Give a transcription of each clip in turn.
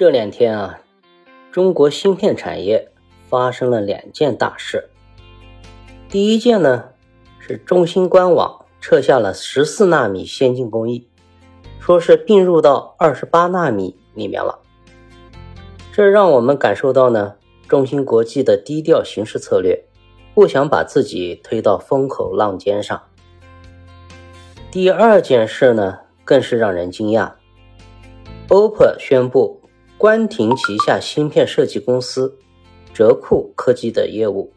这两天啊，中国芯片产业发生了两件大事。第一件呢，是中芯官网撤下了十四纳米先进工艺，说是并入到二十八纳米里面了。这让我们感受到呢，中芯国际的低调行事策略，不想把自己推到风口浪尖上。第二件事呢，更是让人惊讶，OPPO 宣布。关停旗下芯片设计公司哲库科技的业务，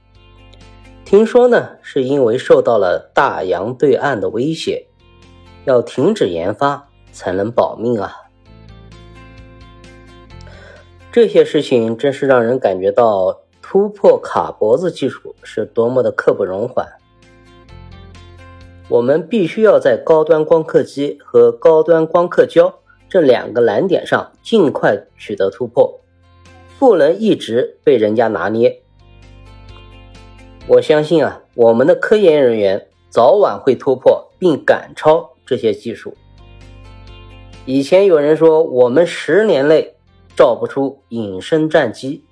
听说呢是因为受到了大洋对岸的威胁，要停止研发才能保命啊！这些事情真是让人感觉到突破卡脖子技术是多么的刻不容缓。我们必须要在高端光刻机和高端光刻胶。这两个难点上尽快取得突破，不能一直被人家拿捏。我相信啊，我们的科研人员早晚会突破并赶超这些技术。以前有人说我们十年内造不出隐身战机，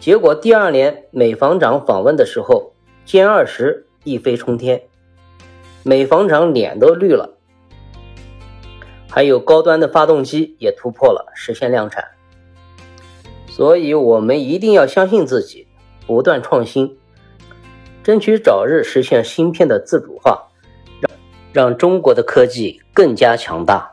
结果第二年美防长访问的时候，歼二十一飞冲天，美防长脸都绿了。还有高端的发动机也突破了，实现量产。所以，我们一定要相信自己，不断创新，争取早日实现芯片的自主化，让让中国的科技更加强大。